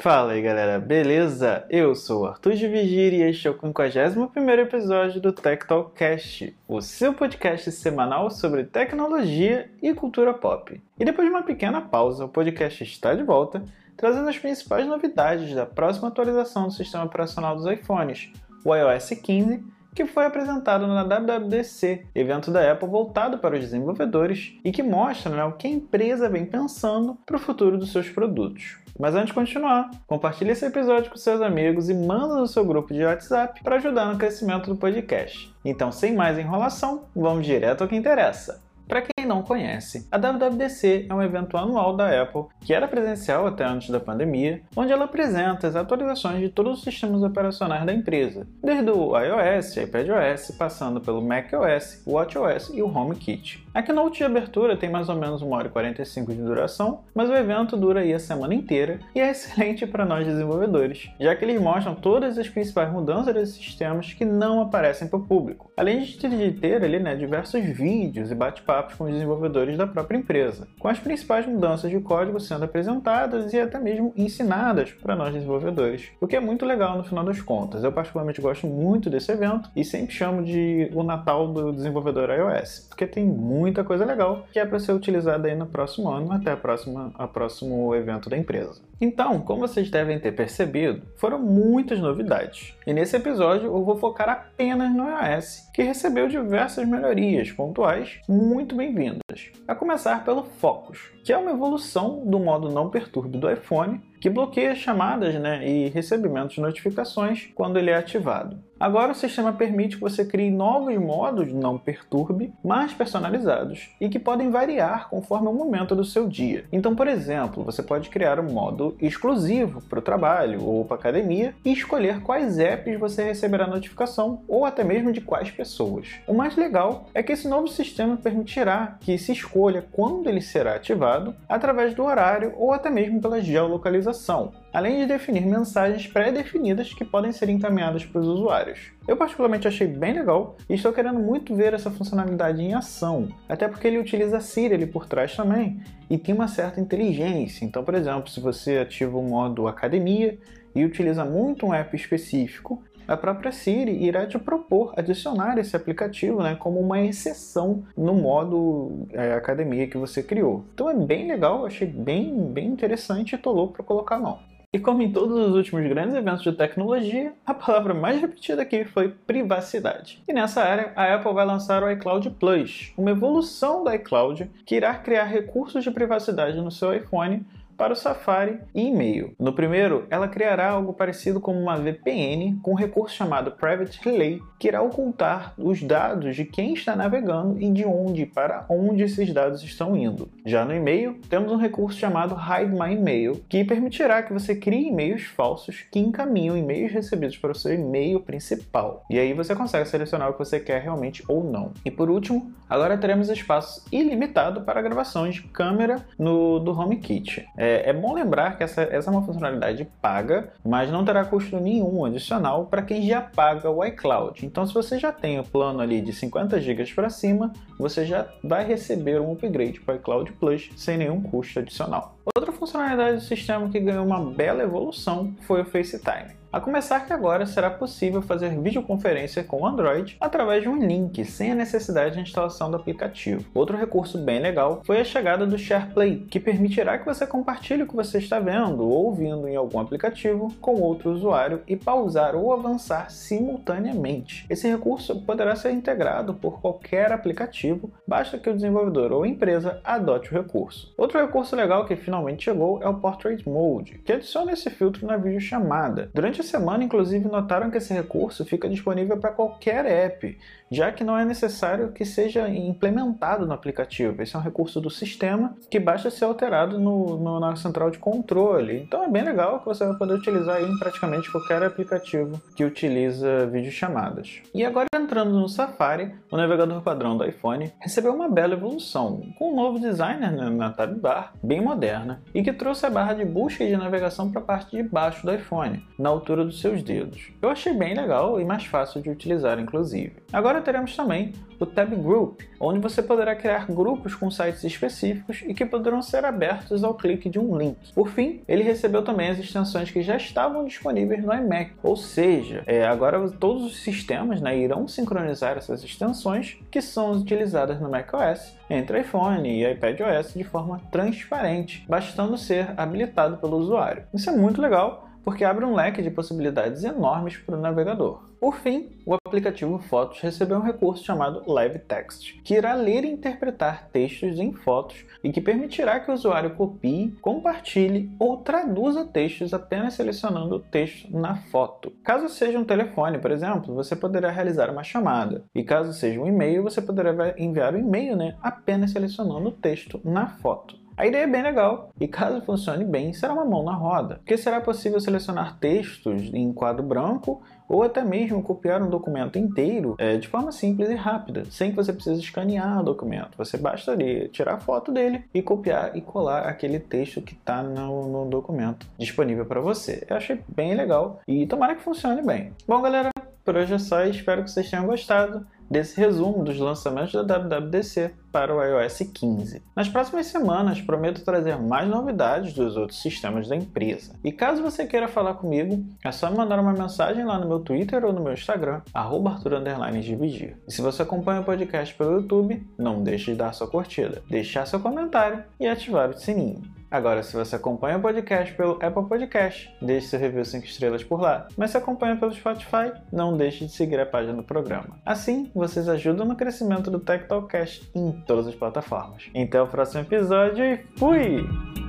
Fala aí galera, beleza? Eu sou o Arthur de Vigir e este é o 51 episódio do Tech Talkcast, o seu podcast semanal sobre tecnologia e cultura pop. E depois de uma pequena pausa, o podcast está de volta, trazendo as principais novidades da próxima atualização do sistema operacional dos iPhones, o iOS 15 que foi apresentado na WWDC, evento da Apple voltado para os desenvolvedores e que mostra né, o que a empresa vem pensando para o futuro dos seus produtos. Mas antes de continuar, compartilhe esse episódio com seus amigos e manda no seu grupo de WhatsApp para ajudar no crescimento do podcast. Então, sem mais enrolação, vamos direto ao que interessa. Para quem não conhece, a WWDC é um evento anual da Apple que era presencial até antes da pandemia, onde ela apresenta as atualizações de todos os sistemas operacionais da empresa, desde o iOS, iPadOS, passando pelo macOS, WatchOS e o HomeKit. A keynote de abertura tem mais ou menos 1 hora e 45 de duração, mas o evento dura aí a semana inteira e é excelente para nós desenvolvedores, já que eles mostram todas as principais mudanças desses sistemas que não aparecem para o público, além de ter ali né, diversos vídeos e bate-papos com os desenvolvedores da própria empresa, com as principais mudanças de código sendo apresentadas e até mesmo ensinadas para nós desenvolvedores, o que é muito legal no final das contas. Eu particularmente gosto muito desse evento e sempre chamo de o Natal do desenvolvedor iOS, porque tem muita coisa legal que é para ser utilizada aí no próximo ano até a próxima, a próximo evento da empresa. Então, como vocês devem ter percebido, foram muitas novidades. E nesse episódio eu vou focar apenas no iOS, que recebeu diversas melhorias pontuais muito bem-vindas. A começar pelo Focus, que é uma evolução do modo não perturbe do iPhone, que bloqueia chamadas né, e recebimentos de notificações quando ele é ativado. Agora o sistema permite que você crie novos modos não perturbe, mais personalizados e que podem variar conforme o momento do seu dia. Então, por exemplo, você pode criar um modo exclusivo para o trabalho ou para a academia e escolher quais apps você receberá notificação ou até mesmo de quais pessoas. O mais legal é que esse novo sistema permitirá que se escolha quando ele será ativado através do horário ou até mesmo pela geolocalização além de definir mensagens pré-definidas que podem ser encaminhadas para os usuários. Eu particularmente achei bem legal e estou querendo muito ver essa funcionalidade em ação, até porque ele utiliza a Siri ali por trás também e tem uma certa inteligência. Então, por exemplo, se você ativa o modo academia e utiliza muito um app específico, a própria Siri irá te propor adicionar esse aplicativo né, como uma exceção no modo é, academia que você criou. Então é bem legal, achei bem, bem interessante e tô louco para colocar não. E como em todos os últimos grandes eventos de tecnologia, a palavra mais repetida aqui foi privacidade. E nessa área, a Apple vai lançar o iCloud Plus, uma evolução do iCloud que irá criar recursos de privacidade no seu iPhone para o Safari e e-mail. No primeiro, ela criará algo parecido com uma VPN com um recurso chamado Private Relay, que irá ocultar os dados de quem está navegando e de onde para onde esses dados estão indo. Já no e-mail, temos um recurso chamado Hide My Email, que permitirá que você crie e-mails falsos que encaminham e-mails recebidos para o seu e-mail principal. E aí você consegue selecionar o que você quer realmente ou não. E por último, agora teremos espaço ilimitado para gravações de câmera no do HomeKit. É bom lembrar que essa, essa é uma funcionalidade paga, mas não terá custo nenhum adicional para quem já paga o iCloud. Então, se você já tem o plano ali de 50 GB para cima, você já vai receber um upgrade para o iCloud Plus sem nenhum custo adicional. Outra funcionalidade do sistema que ganhou uma bela evolução foi o FaceTime. A começar que agora será possível fazer videoconferência com Android através de um link, sem a necessidade de instalação do aplicativo. Outro recurso bem legal foi a chegada do SharePlay, que permitirá que você compartilhe o que você está vendo ou ouvindo em algum aplicativo com outro usuário e pausar ou avançar simultaneamente. Esse recurso poderá ser integrado por qualquer aplicativo, basta que o desenvolvedor ou empresa adote o recurso. Outro recurso legal que finalmente chegou é o Portrait Mode, que adiciona esse filtro na videochamada. Durante semana, inclusive, notaram que esse recurso fica disponível para qualquer app, já que não é necessário que seja implementado no aplicativo. Esse é um recurso do sistema que basta ser alterado no, no, na central de controle. Então é bem legal que você vai poder utilizar em praticamente qualquer aplicativo que utiliza videochamadas. E agora entrando no Safari, o navegador padrão do iPhone recebeu uma bela evolução, com um novo designer na tab bar, bem moderna, e que trouxe a barra de busca e de navegação para a parte de baixo do iPhone, na altura dos seus dedos. Eu achei bem legal e mais fácil de utilizar, inclusive. Agora teremos também o Tab Group, onde você poderá criar grupos com sites específicos e que poderão ser abertos ao clique de um link. Por fim, ele recebeu também as extensões que já estavam disponíveis no iMac, ou seja, é, agora todos os sistemas né, irão sincronizar essas extensões que são utilizadas no macOS entre iPhone e iPadOS de forma transparente, bastando ser habilitado pelo usuário. Isso é muito legal porque abre um leque de possibilidades enormes para o navegador. Por fim, o aplicativo Fotos recebeu um recurso chamado Live Text, que irá ler e interpretar textos em fotos e que permitirá que o usuário copie, compartilhe ou traduza textos apenas selecionando o texto na foto. Caso seja um telefone, por exemplo, você poderá realizar uma chamada, e caso seja um e-mail, você poderá enviar o um e-mail né, apenas selecionando o texto na foto. A ideia é bem legal e, caso funcione bem, será uma mão na roda, porque será possível selecionar textos em quadro branco ou até mesmo copiar um documento inteiro é, de forma simples e rápida, sem que você precise escanear o documento. Você bastaria tirar foto dele e copiar e colar aquele texto que está no, no documento disponível para você. Eu achei bem legal e tomara que funcione bem. Bom, galera, por hoje é só. Espero que vocês tenham gostado desse resumo dos lançamentos da WWDC para o iOS 15. Nas próximas semanas, prometo trazer mais novidades dos outros sistemas da empresa. E caso você queira falar comigo, é só me mandar uma mensagem lá no meu Twitter ou no meu Instagram, @arthur_dividir. E se você acompanha o podcast pelo YouTube, não deixe de dar sua curtida, deixar seu comentário e ativar o sininho. Agora, se você acompanha o podcast pelo Apple Podcast, deixe seu review 5 estrelas por lá. Mas se acompanha pelo Spotify, não deixe de seguir a página do programa. Assim, vocês ajudam no crescimento do Tech Talkcast em todas as plataformas. Então, o próximo episódio e fui!